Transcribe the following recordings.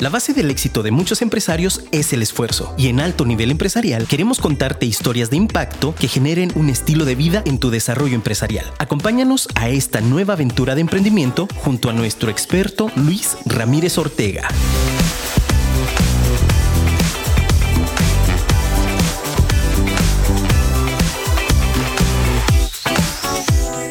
La base del éxito de muchos empresarios es el esfuerzo, y en alto nivel empresarial queremos contarte historias de impacto que generen un estilo de vida en tu desarrollo empresarial. Acompáñanos a esta nueva aventura de emprendimiento junto a nuestro experto Luis Ramírez Ortega.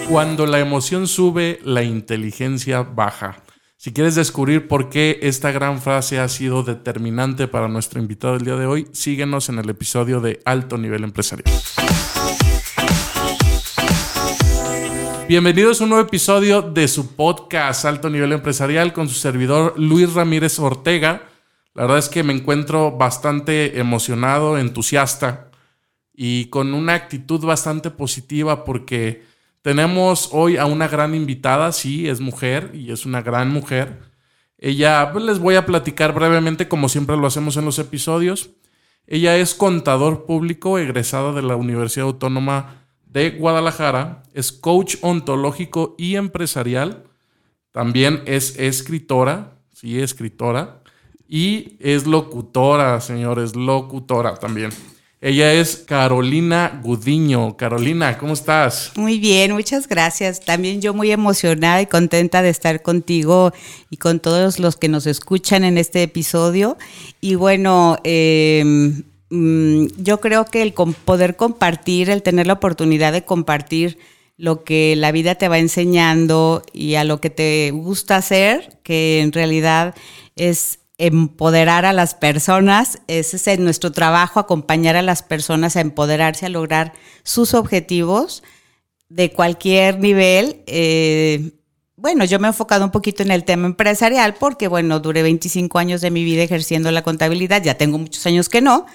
Cuando la emoción sube, la inteligencia baja. Si quieres descubrir por qué esta gran frase ha sido determinante para nuestro invitado del día de hoy, síguenos en el episodio de Alto Nivel Empresarial. Bienvenidos a un nuevo episodio de su podcast Alto Nivel Empresarial con su servidor Luis Ramírez Ortega. La verdad es que me encuentro bastante emocionado, entusiasta y con una actitud bastante positiva porque tenemos hoy a una gran invitada, sí, es mujer y es una gran mujer. Ella, pues les voy a platicar brevemente como siempre lo hacemos en los episodios. Ella es contador público egresada de la Universidad Autónoma de Guadalajara, es coach ontológico y empresarial, también es escritora, sí, escritora, y es locutora, señores, locutora también. Ella es Carolina Gudiño. Carolina, ¿cómo estás? Muy bien, muchas gracias. También yo muy emocionada y contenta de estar contigo y con todos los que nos escuchan en este episodio. Y bueno, em, mm, yo creo que el poder compartir, el tener la oportunidad de compartir lo que la vida te va enseñando y a lo que te gusta hacer, que en realidad es empoderar a las personas, ese es nuestro trabajo, acompañar a las personas a empoderarse, a lograr sus objetivos de cualquier nivel. Eh, bueno, yo me he enfocado un poquito en el tema empresarial porque, bueno, duré 25 años de mi vida ejerciendo la contabilidad, ya tengo muchos años que no,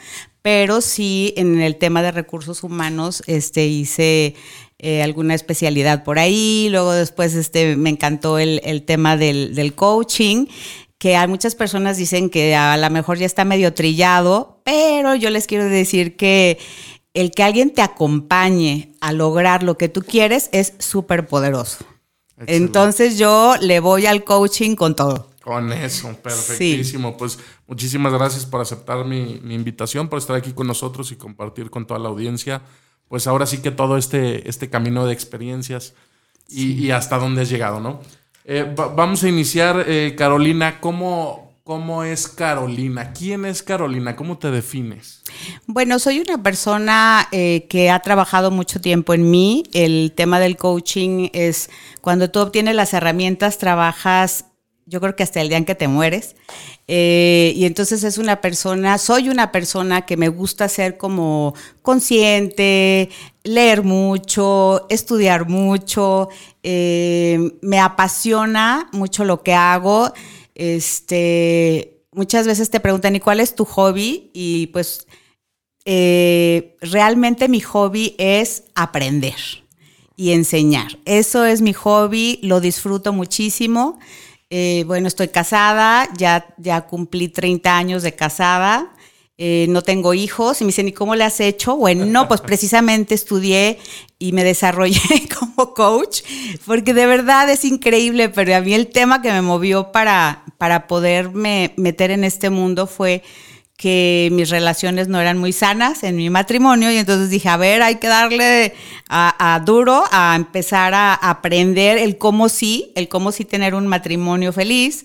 pero sí en el tema de recursos humanos este, hice eh, alguna especialidad por ahí, luego después este, me encantó el, tema del coaching que hay muchas personas dicen que a lo mejor ya está medio trillado, pero yo les quiero decir que el que alguien te acompañe a lograr lo que tú quieres es súper poderoso. Entonces yo le voy al coaching con todo. Con eso, perfectísimo. Pues muchísimas gracias por aceptar mi, invitación, por estar aquí con nosotros y compartir con toda la audiencia. Pues ahora sí que todo este, este camino de experiencias y, y hasta dónde has llegado, ¿no? Eh, vamos a iniciar, eh, Carolina, ¿cómo, ¿cómo es Carolina? ¿Quién es Carolina? ¿Cómo te defines? Bueno, soy una persona eh, que ha trabajado mucho tiempo en mí. El tema del coaching es cuando tú obtienes las herramientas, trabajas yo creo que hasta el día en que te mueres. Eh, y entonces es una persona, soy una persona que me gusta ser como consciente, leer mucho, estudiar mucho, eh, me apasiona mucho lo que hago. Este, muchas veces te preguntan, ¿y cuál es tu hobby? Y pues eh, realmente mi hobby es aprender y enseñar. Eso es mi hobby, lo disfruto muchísimo. Eh, bueno, estoy casada, ya, ya cumplí 30 años de casada. Eh, no tengo hijos y me dicen, ¿y cómo le has hecho? Bueno, no, pues precisamente estudié y me desarrollé como coach, porque de verdad es increíble, pero a mí el tema que me movió para, para poderme meter en este mundo fue que mis relaciones no eran muy sanas en mi matrimonio y entonces dije, a ver, hay que darle a, duro a empezar a aprender el cómo sí, el cómo sí tener un matrimonio feliz,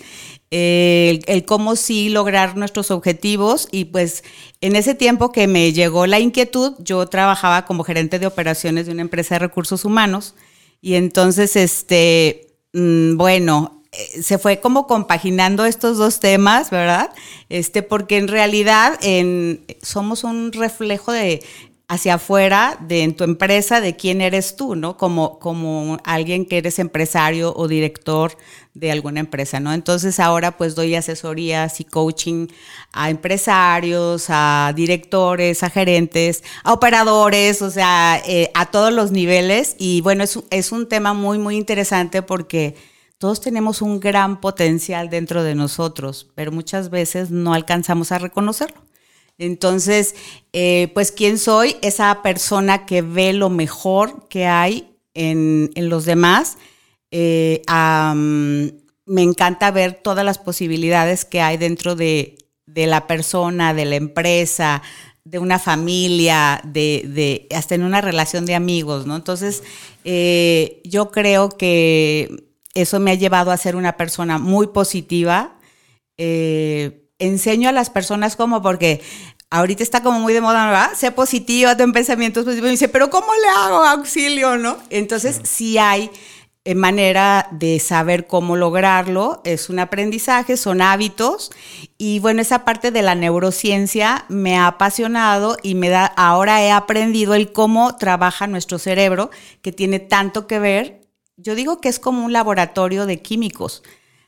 el, el, cómo sí lograr nuestros objetivos y pues en ese tiempo que me llegó la inquietud, yo trabajaba como gerente de operaciones de una empresa de recursos humanos y entonces, este, mm, bueno, eh, se fue como compaginando estos dos temas, ¿verdad? Este, porque en realidad en, somos un reflejo de hacia afuera de en tu empresa de quién eres tú, ¿no? Como, como alguien que eres empresario o director de alguna empresa, ¿no? Entonces ahora pues doy asesorías y coaching a empresarios, a directores, a gerentes, a operadores, o sea, eh, a todos los niveles. Y bueno, es, es un tema muy, muy interesante porque todos tenemos un gran potencial dentro de nosotros, pero muchas veces no alcanzamos a reconocerlo. Entonces, eh, pues, ¿quién soy? Esa persona que ve lo mejor que hay en, los demás, eh, me encanta ver todas las posibilidades que hay dentro de, la persona, de la empresa, de una familia, de, hasta en una relación de amigos, ¿no? Entonces, eh, yo creo que eso me ha llevado a ser una persona muy positiva. Eh, enseño a las personas como porque ahorita está como muy de moda, ¿verdad? Sé positiva, ten pensamientos positivos. Y dice, pero ¿cómo le hago auxilio, no? Entonces, sí hay eh, manera de saber cómo lograrlo, es un aprendizaje, son hábitos y bueno, esa parte de la neurociencia me ha apasionado y me da, ahora he aprendido el cómo trabaja nuestro cerebro, que tiene tanto que ver, yo digo que es como un laboratorio de químicos.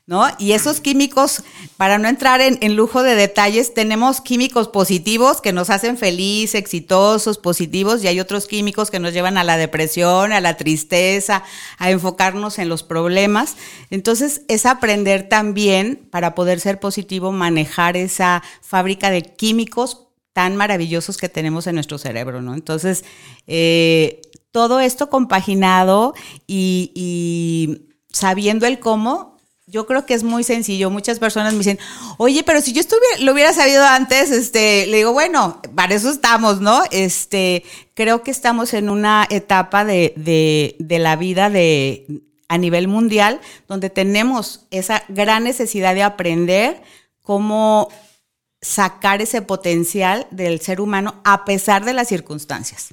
¿no? Y esos químicos, para no entrar en, lujo de detalles, tenemos químicos positivos que nos hacen felices, exitosos, positivos, y hay otros químicos que nos llevan a la depresión, a la tristeza, a enfocarnos en los problemas. Entonces, es aprender también, para poder ser positivo, manejar esa fábrica de químicos tan maravillosos que tenemos en nuestro cerebro, ¿no? Entonces, eh, todo esto compaginado y, sabiendo el cómo, yo creo que es muy sencillo. Muchas personas me dicen, oye, pero si yo estuviera, lo hubiera sabido antes, este, le digo, bueno, para eso estamos, ¿no? Este, creo que estamos en una etapa de, de, de la vida de, a nivel mundial donde tenemos esa gran necesidad de aprender cómo sacar ese potencial del ser humano a pesar de las circunstancias.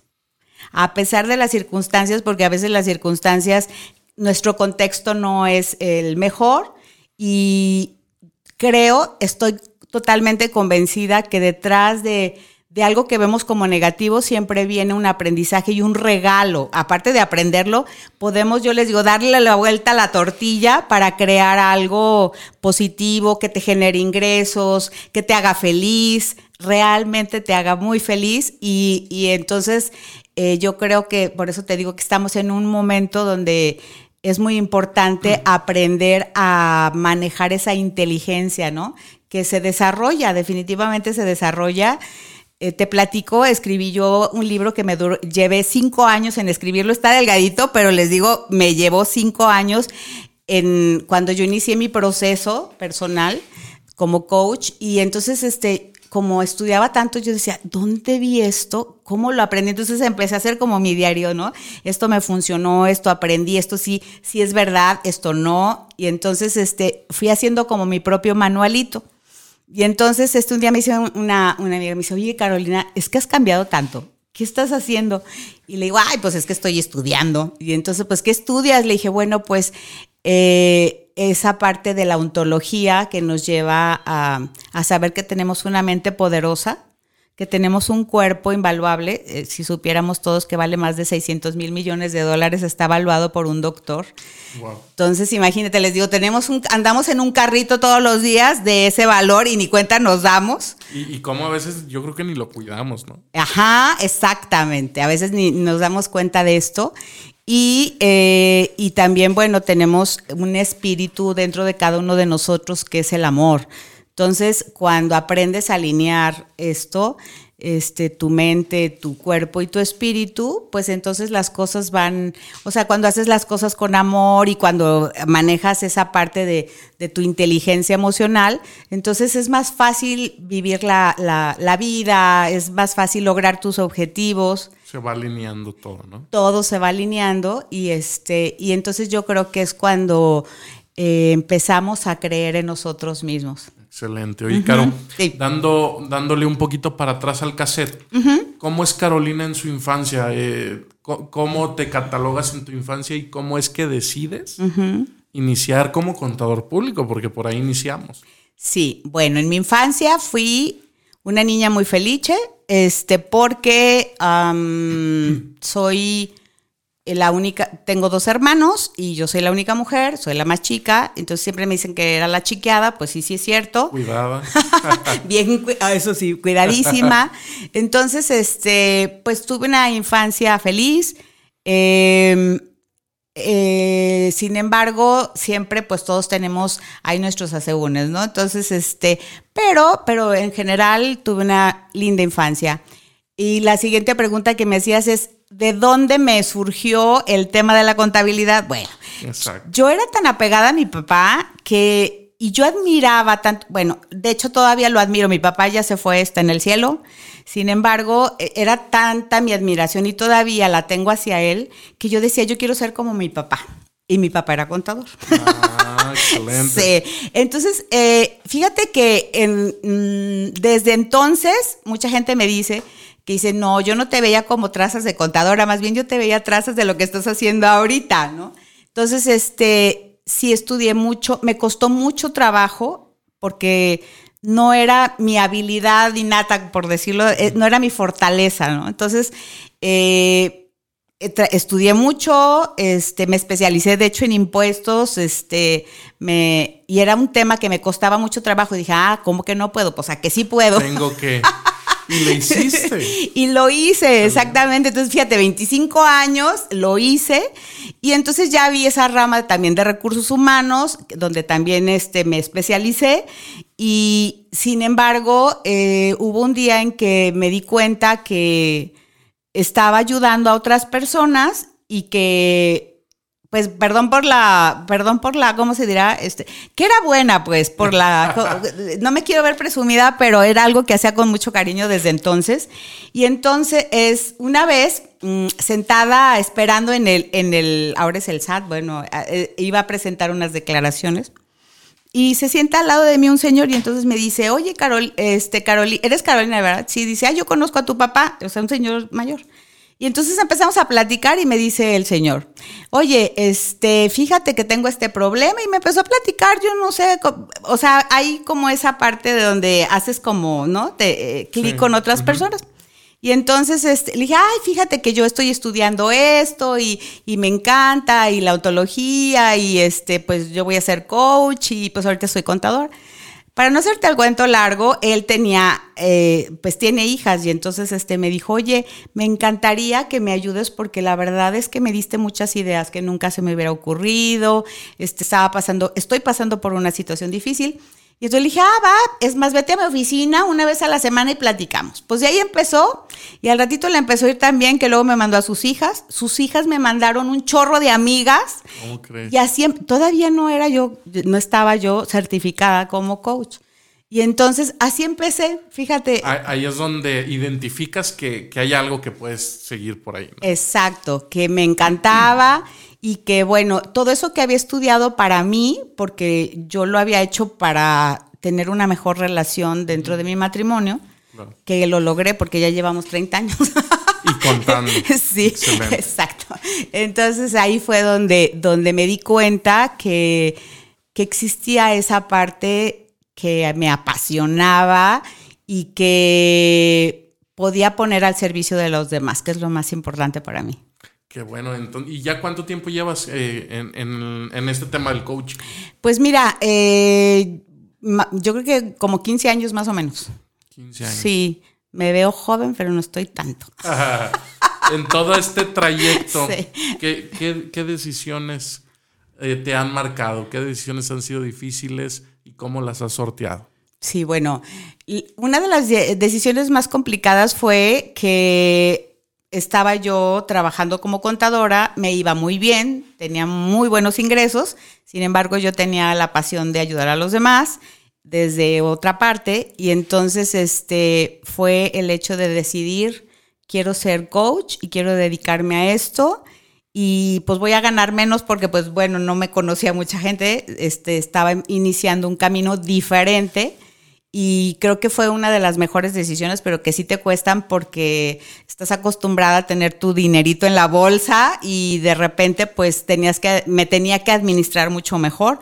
A pesar de las circunstancias, porque a veces las circunstancias nuestro contexto no es el mejor y creo, estoy totalmente convencida que detrás de, algo que vemos como negativo siempre viene un aprendizaje y un regalo. Aparte de aprenderlo, podemos, yo les digo, darle la vuelta a la tortilla para crear algo positivo que te genere ingresos, que te haga feliz, realmente te haga muy feliz y, entonces eh, yo creo que por eso te digo que estamos en un momento donde es muy importante aprender a manejar esa inteligencia, ¿no? Que se desarrolla, definitivamente se desarrolla. Eh, te platico, escribí yo un libro que me duró, llevé cinco años en escribirlo, está delgadito, pero les digo, me llevó cinco años en cuando yo inicié mi proceso personal como coach y entonces este como estudiaba tanto, yo decía, ¿dónde vi esto? ¿Cómo lo aprendí? Entonces empecé a hacer como mi diario, ¿no? Esto me funcionó, esto aprendí, esto sí, sí es verdad, esto no. Y entonces este, fui haciendo como mi propio manualito. Y entonces este, un día me dice una, una amiga, me dice, oye Carolina, es que has cambiado tanto. ¿Qué estás haciendo? Y le digo, ay, pues es que estoy estudiando. Y entonces, pues, ¿qué estudias? Le dije, bueno, pues eh, esa parte de la ontología que nos lleva a, saber que tenemos una mente poderosa, que tenemos un cuerpo invaluable. Eh, si supiéramos todos que vale más de 600 mil millones de dólares, está evaluado por un doctor. Entonces, imagínate, les digo, tenemos un, andamos en un carrito todos los días de ese valor y ni cuenta nos damos. Y, y cómo a veces yo creo que ni lo cuidamos, ¿no? Ajá, exactamente. A veces ni nos damos cuenta de esto. Y, eh, y también, bueno, tenemos un espíritu dentro de cada uno de nosotros que es el amor. Entonces, cuando aprendes a alinear esto, este, tu mente, tu cuerpo y tu espíritu, pues entonces las cosas van, o sea, cuando haces las cosas con amor y cuando manejas esa parte de, de tu inteligencia emocional, entonces es más fácil vivir la, la, la, vida, es más fácil lograr tus objetivos. Se va alineando todo, ¿no? Todo se va alineando y, este, y entonces yo creo que es cuando eh, empezamos a creer en nosotros mismos. Excelente. Oye, Caro, dando, dándole un poquito para atrás al cassette, ¿cómo es Carolina en su infancia? Eh, ¿Cómo te catalogas en tu infancia y cómo es que decides iniciar como contador público? Porque por ahí iniciamos. Sí, bueno, en mi infancia fui una niña muy feliz, este, porque soy la única, tengo dos hermanos y yo soy la única mujer, soy la más chica, entonces siempre me dicen que era la chiqueada, pues sí, sí es cierto. Cuidada. Bien, ah, eso sí, cuidadísima. Entonces, este, pues tuve una infancia feliz. Em, eh, sin embargo, siempre pues todos tenemos ahí nuestros asegúnes, ¿no? Entonces, este, pero, pero en general tuve una linda infancia. Y la siguiente pregunta que me hacías es, ¿de dónde me surgió el tema de la contabilidad? Bueno, yo era tan apegada a mi papá que, y yo admiraba tanto, bueno, de hecho todavía lo admiro, mi papá ya se fue, está en el cielo, sin embargo, e, era tanta mi admiración y todavía la tengo hacia él, que yo decía, yo quiero ser como mi papá. Y mi papá era contador. Ah, excelente. sí. Entonces, eh, fíjate que mm, desde entonces mucha gente me dice que dice, no, yo no te veía como trazas de contadora, más bien yo te veía trazas de lo que estás haciendo ahorita, ¿no? Entonces, este, sí estudié mucho, me costó mucho trabajo porque no era mi habilidad innata, por decirlo, eh, no era mi fortaleza, ¿no? Entonces, eh, estudié mucho, este, me especialicé de hecho en impuestos, este, me, y era un tema que me costaba mucho trabajo. Y dije, ah, ¿cómo que no puedo? Pues a que sí puedo. Tengo que. Y lo hiciste. y lo hice, exactamente. Entonces, fíjate, 25 años lo hice. Y entonces ya vi esa rama también de recursos humanos, donde también este, me especialicé. Y sin embargo, eh, hubo un día en que me di cuenta que estaba ayudando a otras personas y que pues perdón por la, perdón por la, ¿cómo se dirá? Este, que era buena, pues, por la, no me quiero ver presumida, pero era algo que hacía con mucho cariño desde entonces. Y entonces es una vez mm, sentada esperando en el, en el, ahora es el SAT, bueno, eh, iba a presentar unas declaraciones. Y se sienta al lado de mí un señor y entonces me dice, oye, Carol, este, Carolina, ¿eres Carolina, verdad? Sí, dice, ah, yo conozco a tu papá, o sea, un señor mayor. Y entonces empezamos a platicar y me dice el señor, oye, este, fíjate que tengo este problema y me empezó a platicar, yo no sé, o sea, hay como esa parte de donde haces como, ¿no? Te eh, clic con otras personas. Y entonces este, le dije, ay, fíjate que yo estoy estudiando esto y, me encanta, y la ontología, y este, pues yo voy a ser coach, y pues ahorita soy contador. Para no hacerte el cuento largo, él tenía, eh, pues tiene hijas, y entonces este, me dijo, oye, me encantaría que me ayudes porque la verdad es que me diste muchas ideas que nunca se me hubiera ocurrido, este, estaba pasando, estoy pasando por una situación difícil. Y entonces le dije, ah, va, es más, vete a mi oficina una vez a la semana y platicamos. Pues de ahí empezó y al ratito le empezó a ir tan bien que luego me mandó a sus hijas. Sus hijas me mandaron un chorro de amigas. ¿Cómo crees? Y así, em, todavía no era yo, no estaba yo certificada como coach. Y entonces así empecé, fíjate. Ahí es donde identificas que, hay algo que puedes seguir por ahí. Exacto, que me encantaba y que bueno, todo eso que había estudiado para mí, porque yo lo había hecho para tener una mejor relación dentro de mi matrimonio, que lo logré porque ya llevamos 30 años. Y contando. sí, exacto. Entonces ahí fue donde, donde me di cuenta que, que existía esa parte que me apasionaba y que podía poner al servicio de los demás, que es lo más importante para mí. Qué bueno. Entonces, ¿Y ya cuánto tiempo llevas eh, en, este tema del coaching? Pues mira, eh, yo creo que como 15 años más o menos. 15 años. Sí, me veo joven, pero no estoy tanto. en todo este trayecto, ¿qué, decisiones eh, te han marcado? ¿Qué decisiones han sido difíciles? y cómo las has sorteado. Sí, bueno, una de las decisiones más complicadas fue que estaba yo trabajando como contadora, me iba muy bien, tenía muy buenos ingresos, sin embargo yo tenía la pasión de ayudar a los demás desde otra parte y entonces este fue el hecho de decidir quiero ser coach y quiero dedicarme a esto y pues voy a ganar menos porque pues bueno, no me conocía mucha gente, este, estaba iniciando un camino diferente y creo que fue una de las mejores decisiones, pero que sí te cuestan porque estás acostumbrada a tener tu dinerito en la bolsa y de repente pues tenías que, me tenía que administrar mucho mejor,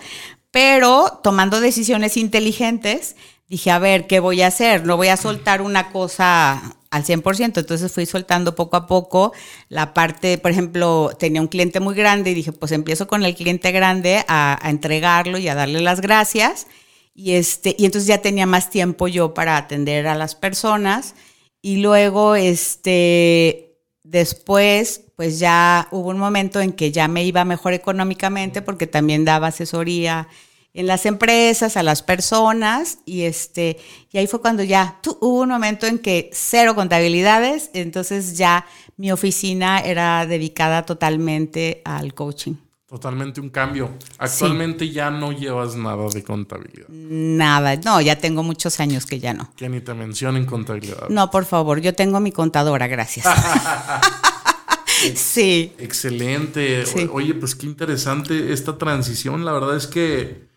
pero tomando decisiones inteligentes, dije, a ver, ¿qué voy a hacer? No voy a soltar una cosa al 100%. Entonces fui soltando poco a poco la parte, por ejemplo, tenía un cliente muy grande y dije, pues empiezo con el cliente grande a, entregarlo y a darle las gracias. Y, este, y entonces ya tenía más tiempo yo para atender a las personas. Y luego, este, después, pues ya hubo un momento en que ya me iba mejor económicamente porque también daba asesoría en las empresas, a las personas, y este, y ahí fue cuando ya hubo un momento en que cero contabilidades, entonces ya mi oficina era dedicada totalmente al coaching. Totalmente un cambio. Actualmente ya no llevas nada de contabilidad. Nada, no, ya tengo muchos años que ya no. Que ni te mencionen contabilidad. No, por favor, yo tengo mi contadora, gracias. sí. Excelente. Sí. Oye, pues qué interesante esta transición. La verdad es que,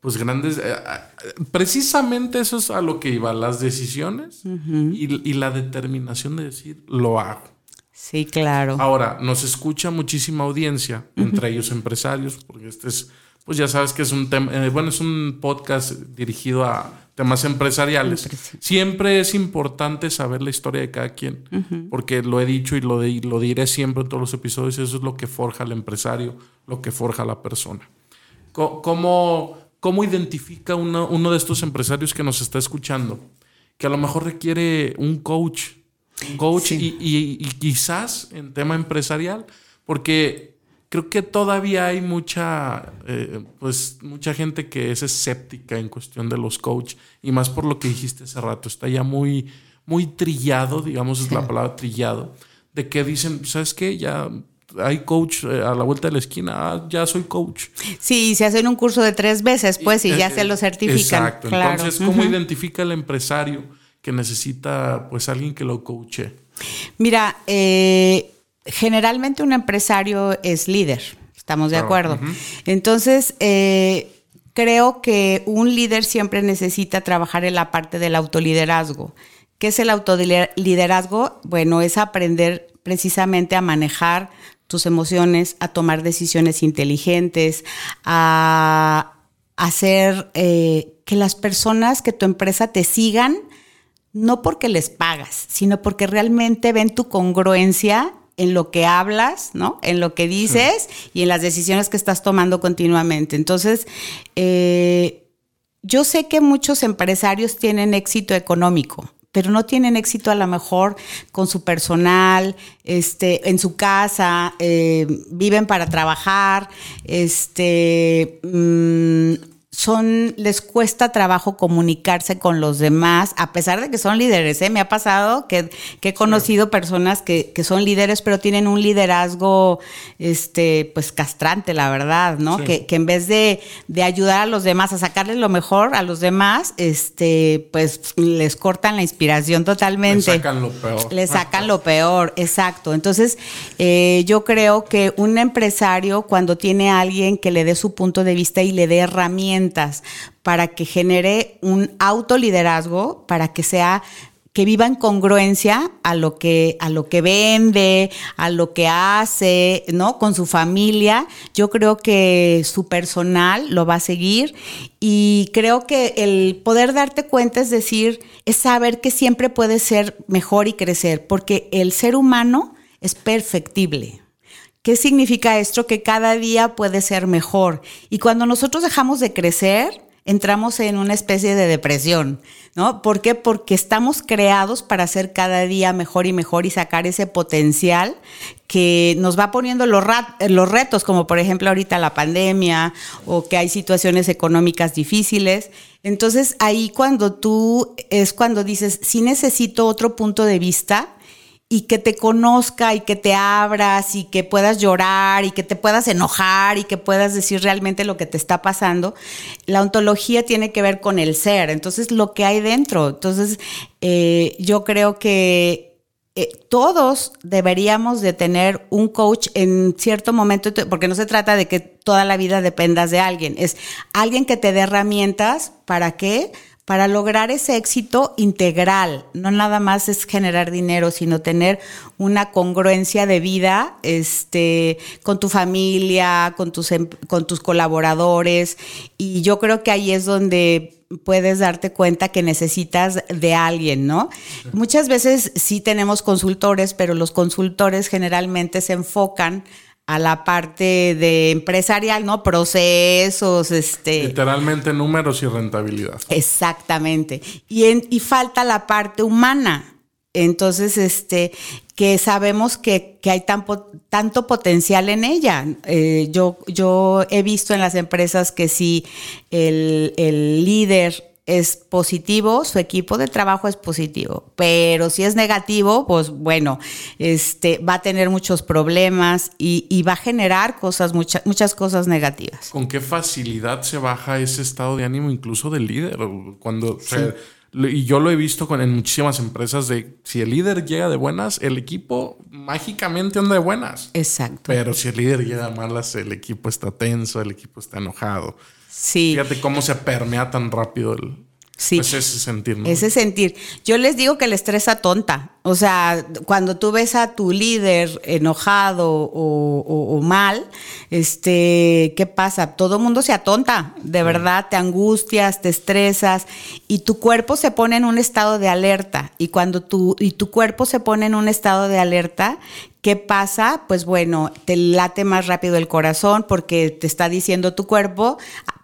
pues grandes... eh, eh, precisamente eso es a lo que iba, las decisiones y, y la determinación de decir, lo hago. Sí, claro. Ahora, nos escucha muchísima audiencia, entre ellos empresarios, porque este es, pues ya sabes que es un tema, eh, bueno, es un podcast dirigido a temas empresariales. Siempre es importante saber la historia de cada quien, porque lo he dicho y lo, de- lo diré siempre en todos los episodios, eso es lo que forja al empresario, lo que forja a la persona. ¿Cómo, cómo identifica uno, uno de estos empresarios que nos está escuchando? Que a lo mejor requiere un coach. Coach y, y- y quizás en tema empresarial, porque creo que todavía hay mucha, eh, pues, mucha gente que es escéptica en cuestión de los coach y más por lo que dijiste hace rato, está ya muy, muy trillado, digamos es la palabra trillado, de que dicen, ¿sabes qué? Ya hay coach eh, a la vuelta de la esquina, ah, ya soy coach. Sí, se hacen un curso de tres veces, pues, y, ya Eh, se lo certifican. Exacto. Claro. Entonces, ¿cómo identifica el empresario que necesita, pues, alguien que lo coache? Mira, eh, generalmente un empresario es líder, estamos de Claro, acuerdo. Entonces, eh, creo que un líder siempre necesita trabajar en la parte del autoliderazgo. ¿Qué es el autoliderazgo? Bueno, es aprender precisamente a manejar tus emociones, a tomar decisiones inteligentes, a hacer eh, que las personas, que tu empresa te sigan, no porque les pagas, sino porque realmente ven tu congruencia en lo que hablas, ¿no? En lo que dices y en las decisiones que estás tomando continuamente. Entonces, eh, yo sé que muchos empresarios tienen éxito económico, pero no tienen éxito a lo mejor con su personal, este, en su casa, eh, viven para trabajar, este, mm, son, les cuesta trabajo comunicarse con los demás, a pesar de que son líderes. ¿eh? Me ha pasado que, que he conocido personas que, que son líderes, pero tienen un liderazgo, este, pues castrante, la verdad, ¿no? Sí. Que, que en vez de, de ayudar a los demás, a sacarles lo mejor a los demás, este, pues les cortan la inspiración Le totalmente. sacan lo peor. Le sacan lo peor, exacto. Entonces, eh, yo creo que un empresario, cuando tiene a alguien que le dé su punto de vista y le dé herramientas para que genere un autoliderazgo, para que sea que viva en congruencia a lo que a lo que vende, a lo que hace, ¿no? Con su familia, yo creo que su personal lo va a seguir y creo que el poder darte cuenta es decir, es saber que siempre puedes ser mejor y crecer, porque el ser humano es perfectible. ¿Qué significa esto? Que cada día puede ser mejor. Y cuando nosotros dejamos de crecer, entramos en una especie de depresión, ¿no? ¿Por qué? Porque estamos creados para ser cada día mejor y mejor y sacar ese potencial que nos va poniendo los, los retos, como por ejemplo ahorita la pandemia o que hay situaciones económicas difíciles. Entonces ahí cuando tú es cuando dices, sí necesito otro punto de vista, y que te conozca y que te abras y que puedas llorar y que te puedas enojar y que puedas decir realmente lo que te está pasando. La ontología tiene que ver con el ser, entonces lo que hay dentro. Entonces eh, yo creo que eh, todos deberíamos de tener un coach en cierto momento, porque no se trata de que toda la vida dependas de alguien, es alguien que te dé herramientas para qué, para lograr ese éxito integral. No nada más es generar dinero, sino tener una congruencia de vida este, con tu familia, con tus, em- con tus colaboradores. Y yo creo que ahí es donde puedes darte cuenta que necesitas de alguien, ¿no? Muchas veces sí tenemos consultores, pero los consultores generalmente se enfocan a la parte de empresarial, ¿no? Procesos, este. Literalmente números y rentabilidad. Exactamente. Y, en- y falta la parte humana. Entonces, este, que sabemos que, que hay tan po- tanto potencial en ella. Eh, yo, yo he visto en las empresas que si el, el líder es positivo, su equipo de trabajo es positivo, pero si es negativo, pues bueno, este, va a tener muchos problemas y, va a generar cosas, muchas muchas cosas negativas. ¿Con qué facilidad se baja ese estado de ánimo incluso del líder? Cuando, y yo lo he visto con, en muchísimas empresas de si el líder llega de buenas, el equipo mágicamente anda de buenas. Exacto. Pero si el líder llega de malas, el equipo está tenso, el equipo está enojado. Sí. Fíjate cómo se permea tan rápido el, Sí. Pues ese sentir, ¿no? Ese sentir. Yo les digo que el estrés tonta. O sea, cuando tú ves a tu líder enojado o, mal, este, ¿qué pasa? Todo el mundo se atonta. De verdad, te angustias, te estresas y tu cuerpo se pone en un estado de alerta. Y cuando tu, y tu cuerpo se pone en un estado de alerta, ¿Qué pasa? Pues bueno, te late más rápido el corazón porque te está diciendo tu cuerpo,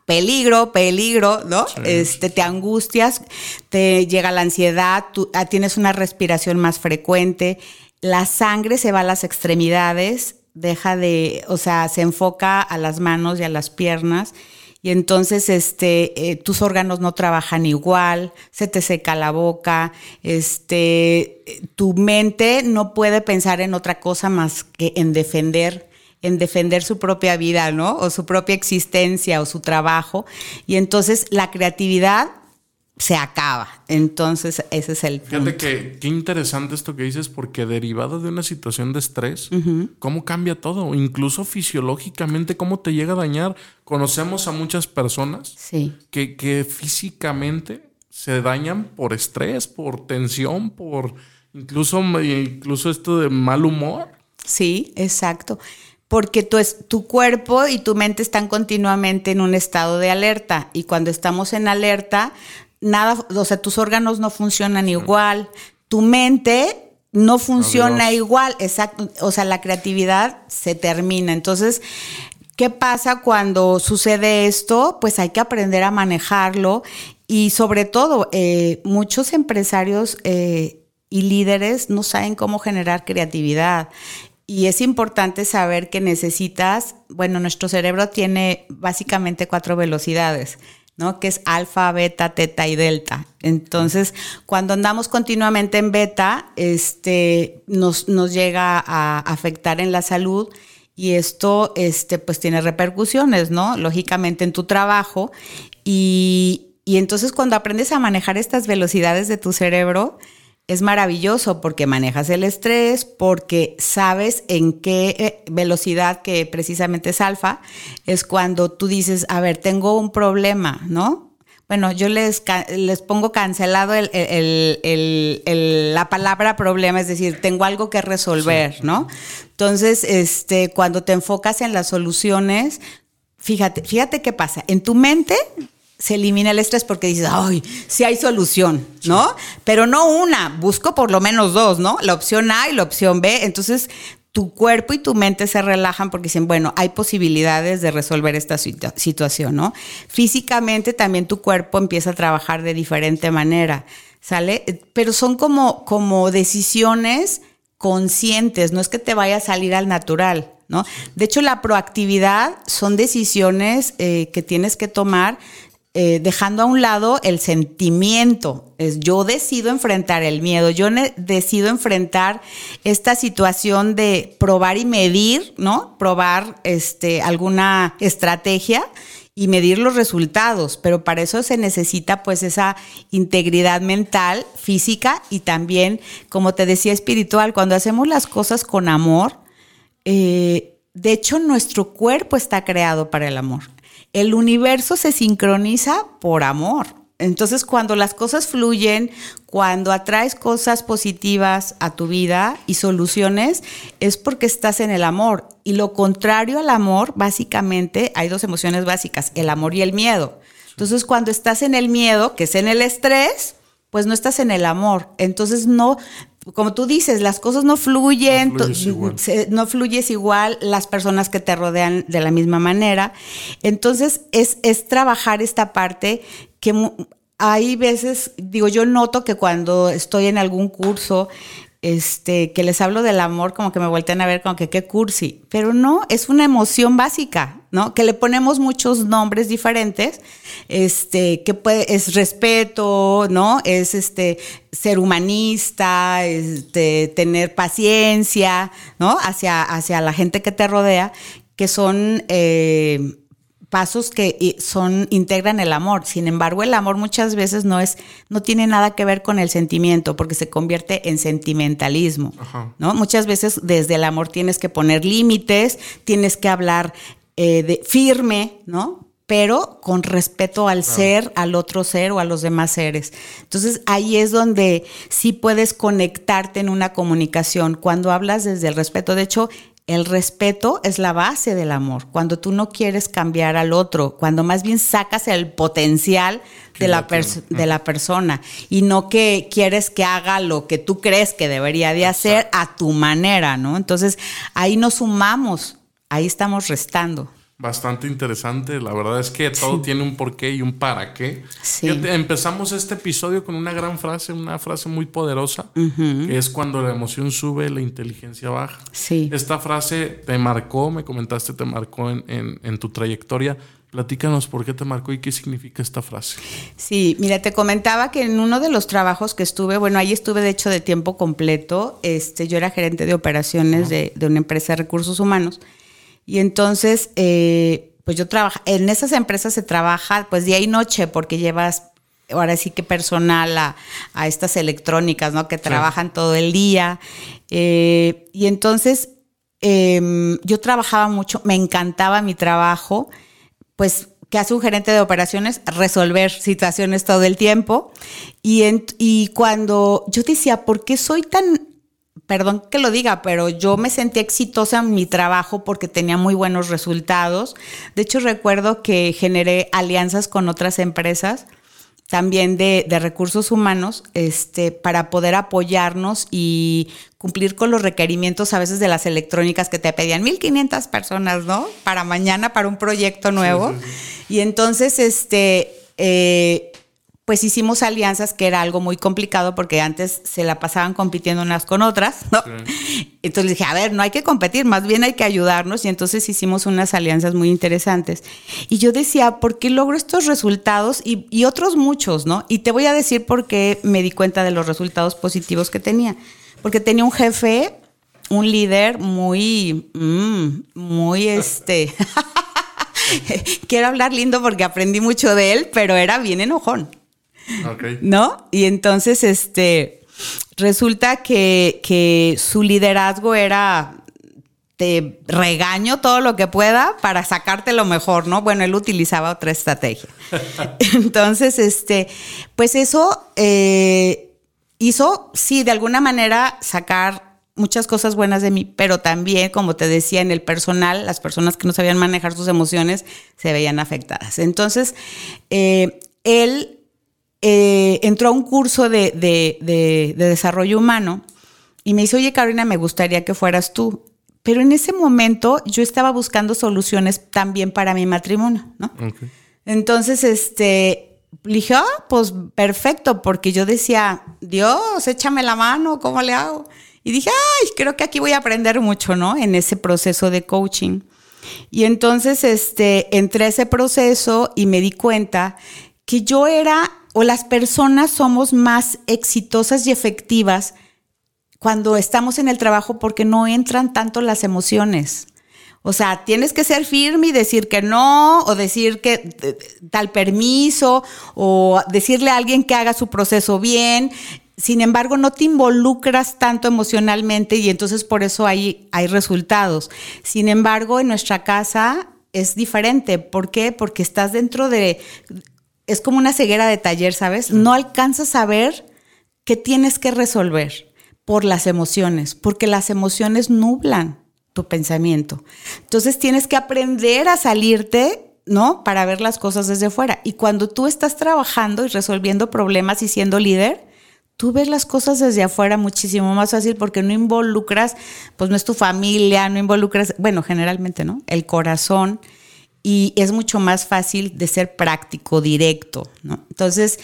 peligro, peligro, ¿no? Este, te angustias, te llega la ansiedad, tú, ah, tienes una respiración más frecuente, la sangre se va a las extremidades, deja de, o sea, se enfoca a las manos y a las piernas. Y entonces este, eh, tus órganos no trabajan igual, se te seca la boca, este, tu mente no puede pensar en otra cosa más que en defender en defender su propia vida, ¿no? O su propia existencia o su trabajo. Y entonces la creatividad se acaba. Entonces, ese es el punto. Fíjate que qué interesante esto que dices, porque derivado de una situación de estrés, cómo cambia todo, incluso fisiológicamente, cómo te llega a dañar. Conocemos a muchas personas que, que físicamente se dañan por estrés, por tensión, por incluso, incluso esto de mal humor. Sí, exacto porque tu, tu cuerpo y tu mente están continuamente en un estado de alerta y cuando estamos en alerta, nada, o sea, tus órganos no funcionan igual, tu mente no funciona igual, exacto, o sea, la creatividad se termina. Entonces, ¿qué pasa cuando sucede esto? Pues hay que aprender a manejarlo y sobre todo, eh, muchos empresarios eh, y líderes no saben cómo generar creatividad. Y es importante saber que necesitas, bueno, nuestro cerebro tiene básicamente cuatro velocidades, ¿no? Que es alfa, beta, teta y delta. Entonces, cuando andamos continuamente en beta, este, nos, nos llega a afectar en la salud y esto, este, pues tiene repercusiones, ¿no? Lógicamente en tu trabajo. Y, y entonces cuando aprendes a manejar estas velocidades de tu cerebro, es maravilloso porque manejas el estrés, porque sabes en qué eh, velocidad, que precisamente es alfa, es cuando tú dices, a ver, tengo un problema, ¿no? Bueno, yo les, les pongo cancelado el, la palabra problema, es decir, tengo algo que resolver, ¿no? Entonces, este, cuando te enfocas en las soluciones, fíjate, fíjate qué pasa. En tu mente se elimina el estrés porque dices, ay, sí hay solución, ¿no? Pero no una, busco por lo menos dos, ¿no? La opción A y la opción B. Entonces, tu cuerpo y tu mente se relajan porque dicen, bueno, hay posibilidades de resolver esta situación, ¿no? Físicamente también tu cuerpo empieza a trabajar de diferente manera, ¿sale? Pero son como, como decisiones conscientes, no es que te vaya a salir al natural, ¿no? De hecho, la proactividad son decisiones eh, que tienes que tomar eh, dejando a un lado el sentimiento. Es, yo decido enfrentar el miedo, yo decido enfrentar esta situación de probar y medir, ¿no? Probar este, alguna estrategia y medir los resultados, pero para eso se necesita pues esa integridad mental, física y también, como te decía, espiritual. Cuando hacemos las cosas con amor, eh, de hecho nuestro cuerpo está creado para el amor el universo se sincroniza por amor. Entonces, cuando las cosas fluyen, cuando atraes cosas positivas a tu vida y soluciones, es porque estás en el amor. Y lo contrario al amor, básicamente, hay dos emociones básicas, el amor y el miedo. Entonces, cuando estás en el miedo, que es en el estrés, pues no estás en el amor. Entonces, no, como tú dices, las cosas no fluyen, no fluyes, igual. las personas que te rodean de la misma manera. Entonces, es, es trabajar esta parte que hay veces, digo, yo noto que cuando estoy en algún curso, este, que les hablo del amor, como que me vuelten a ver como que qué cursi, pero no, es una emoción básica, ¿no? Que le ponemos muchos nombres diferentes, este, que puede, es respeto, ¿no? Es este, ser humanista, este, tener paciencia, ¿no? Hacia, hacia la gente que te rodea, que son... Eh, pasos que son integran el amor. Sin embargo, el amor muchas veces no es no tiene nada que ver con el sentimiento porque se convierte en sentimentalismo, ¿no? Muchas veces desde el amor tienes que poner límites, tienes que hablar eh, de firme, ¿no? Pero con respeto al ser, al otro ser o a los demás seres. Entonces ahí es donde sí puedes conectarte en una comunicación cuando hablas desde el respeto. De hecho, el respeto es la base del amor. Cuando tú no quieres cambiar al otro, cuando más bien sacas el potencial de la, de la persona y no que quieres que haga lo que tú crees que debería de hacer a tu manera, ¿no? Entonces ahí nos sumamos, ahí estamos restando bastante interesante. La verdad es que todo tiene un porqué y un para qué. empezamos este episodio con una gran frase, una frase muy poderosa, que es cuando la emoción sube, la inteligencia baja. Sí. Esta frase te marcó, me comentaste, te marcó en, en, tu trayectoria. Platícanos por qué te marcó y qué significa esta frase. Sí, mira, te comentaba que en uno de los trabajos que estuve, bueno, ahí estuve de hecho de tiempo completo, este, yo era gerente de operaciones de, de una empresa de recursos humanos. Y entonces, eh, pues yo trabajo, en esas empresas se trabaja pues día y noche porque llevas ahora sí que personal a, estas electrónicas, ¿no? Que trabajan todo el día. Eh, y entonces em, yo trabajaba mucho, me encantaba mi trabajo, pues que hace un gerente de operaciones, resolver situaciones todo el tiempo. Y, y cuando yo decía, ¿por qué soy tan perdón que lo diga, pero yo me sentí exitosa en mi trabajo porque tenía muy buenos resultados. De hecho, recuerdo que generé alianzas con otras empresas también de, recursos humanos este, para poder apoyarnos y cumplir con los requerimientos a veces de las electrónicas que te pedían 1500 personas, ¿no? Para mañana, para un proyecto nuevo. Y entonces, este, eh, pues hicimos alianzas, que era algo muy complicado porque antes se la pasaban compitiendo unas con otras, ¿no? Entonces dije, a ver, no hay que competir, más bien hay que ayudarnos y entonces hicimos unas alianzas muy interesantes. Y yo decía, ¿por qué logro estos resultados y, y otros muchos, ¿no? Y te voy a decir por qué me di cuenta de los resultados positivos que tenía. Porque tenía un jefe, un líder muy, mm, muy este... Quiero hablar lindo porque aprendí mucho de él, pero era bien enojón. ¿No? Y entonces, este, resulta que, su liderazgo era te regaño todo lo que pueda para sacarte lo mejor, ¿no? Bueno, él utilizaba otra estrategia. Entonces, este, pues eso eh, hizo, sí, de alguna manera sacar muchas cosas buenas de mí, pero también, como te decía, en el personal, las personas que no sabían manejar sus emociones se veían afectadas. Entonces, eh, él eh, entró a un curso de, desarrollo humano y me dice, oye Carolina, me gustaría que fueras tú. Pero en ese momento yo estaba buscando soluciones también para mi matrimonio, ¿no? Entonces, este, dije, ah, pues perfecto, porque yo decía, Dios, échame la mano, ¿cómo le hago? Y dije, ay, creo que aquí voy a aprender mucho, ¿no? En ese proceso de coaching. Y entonces, este, entré a ese proceso y me di cuenta que yo era o las personas somos más exitosas y efectivas cuando estamos en el trabajo porque no entran tanto las emociones. O sea, tienes que ser firme y decir que no, o decir que tal permiso, o decirle a alguien que haga su proceso bien. Sin embargo, no te involucras tanto emocionalmente y entonces por eso hay, hay resultados. Sin embargo, en nuestra casa es diferente. ¿Por qué? Porque estás dentro de es como una ceguera de taller, ¿sabes? No alcanzas a ver qué tienes que resolver por las emociones, porque las emociones nublan tu pensamiento. Entonces tienes que aprender a salirte, ¿no? Para ver las cosas desde fuera. Y cuando tú estás trabajando y resolviendo problemas y siendo líder, tú ves las cosas desde afuera muchísimo más fácil porque no involucras, pues no es tu familia, no involucras, bueno, generalmente, ¿no? El corazón y es mucho más fácil de ser práctico, directo, ¿no? Entonces,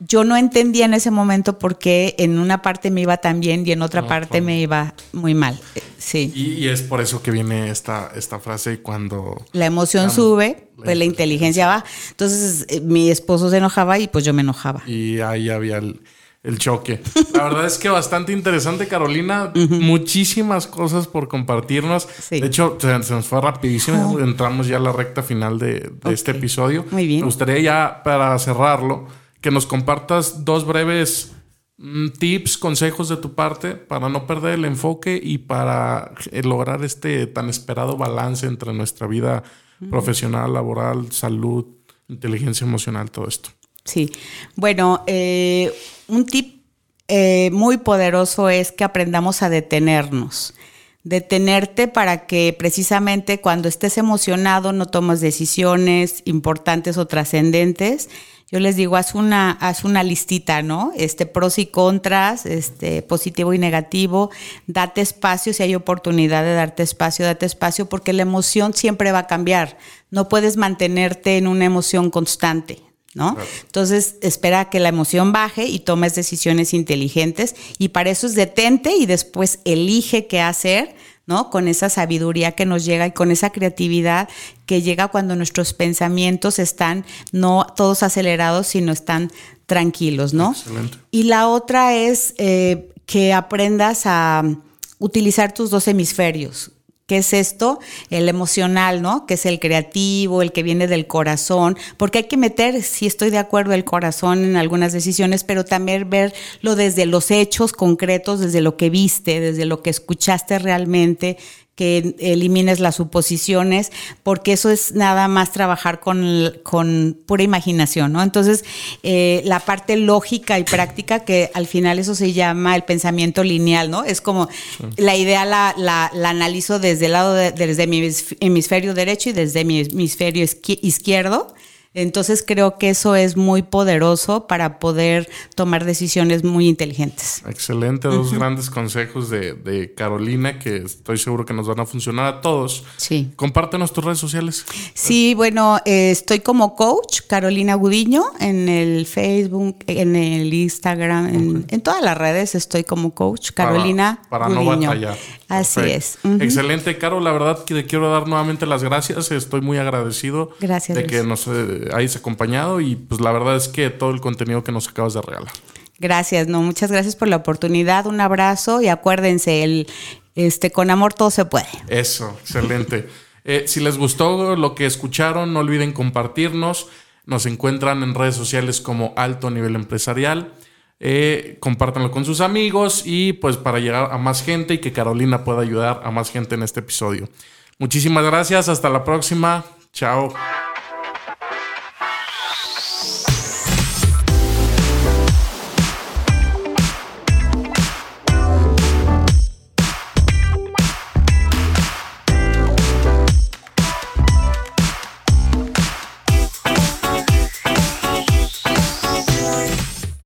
yo no entendía en ese momento por qué en una parte me iba tan bien y en otra parte me iba muy mal. Eh, Sí. Y, y es por eso que viene esta, esta frase cuando... La emoción sube, pues la inteligencia va. Entonces eh, mi esposo se enojaba y pues yo me enojaba. Y ahí había el, el choque. La verdad es que bastante interesante, Carolina. Muchísimas cosas por compartirnos. Sí. De hecho, se, se nos fue rapidísimo. Entramos ya a la recta final de, de este episodio. Muy bien. Me gustaría ya, para cerrarlo, que nos compartas dos breves mm, tips, consejos de tu parte para no perder el enfoque y para eh, lograr este tan esperado balance entre nuestra vida profesional, laboral, salud, inteligencia emocional, todo esto. Sí. Bueno, eh, un tip eh, muy poderoso es que aprendamos a detenernos. Detenerte para que precisamente cuando estés emocionado no tomes decisiones importantes o trascendentes. Yo les digo, haz una, haz una listita, ¿no? Este, pros y contras, este, positivo y negativo. Date espacio, si hay oportunidad de darte espacio, date espacio, porque la emoción siempre va a cambiar. No puedes mantenerte en una emoción constante, ¿no? Entonces, espera que la emoción baje y tomes decisiones inteligentes y para eso es detente y después elige qué hacer, ¿no? Con esa sabiduría que nos llega y con esa creatividad que llega cuando nuestros pensamientos están no todos acelerados, sino están tranquilos, ¿no? Excelente. Y la otra es eh, que aprendas a utilizar tus dos hemisferios. ¿Qué es esto? El emocional, ¿no? Que es el creativo, el que viene del corazón, porque hay que meter, si estoy de acuerdo, el corazón en algunas decisiones, pero también verlo desde los hechos concretos, desde lo que viste, desde lo que escuchaste realmente, que elimines las suposiciones, porque eso es nada más trabajar con, con pura imaginación, ¿no? Entonces, eh, la parte lógica y práctica, que al final eso se llama el pensamiento lineal, ¿no? Es como la idea la, la, la analizo desde el lado, de, desde mi hemisferio derecho y desde mi hemisferio izquierdo. Entonces creo que eso es muy poderoso para poder tomar decisiones muy inteligentes. Excelente, dos grandes consejos de, de, Carolina que estoy seguro que nos van a funcionar a todos. Sí. Compártenos tus redes sociales. Sí, bueno, eh, estoy como coach Carolina Gudiño en el Facebook, en el Instagram, en, okay. en todas las redes estoy como coach Carolina para, para Gudiño. no batallar. Así es. Uh -huh. Excelente, Caro. La verdad que te quiero dar nuevamente las gracias. Estoy muy agradecido gracias, de que nos eh, hayas acompañado y pues la verdad es que todo el contenido que nos acabas de regalar. Gracias, no, muchas gracias por la oportunidad. Un abrazo y acuérdense, el este con amor todo se puede. Eso, excelente. eh, si les gustó lo que escucharon, no olviden compartirnos. Nos encuentran en redes sociales como Alto Nivel Empresarial. Eh, compártanlo con sus amigos y pues para llegar a más gente y que Carolina pueda ayudar a más gente en este episodio. Muchísimas gracias, hasta la próxima. Chao.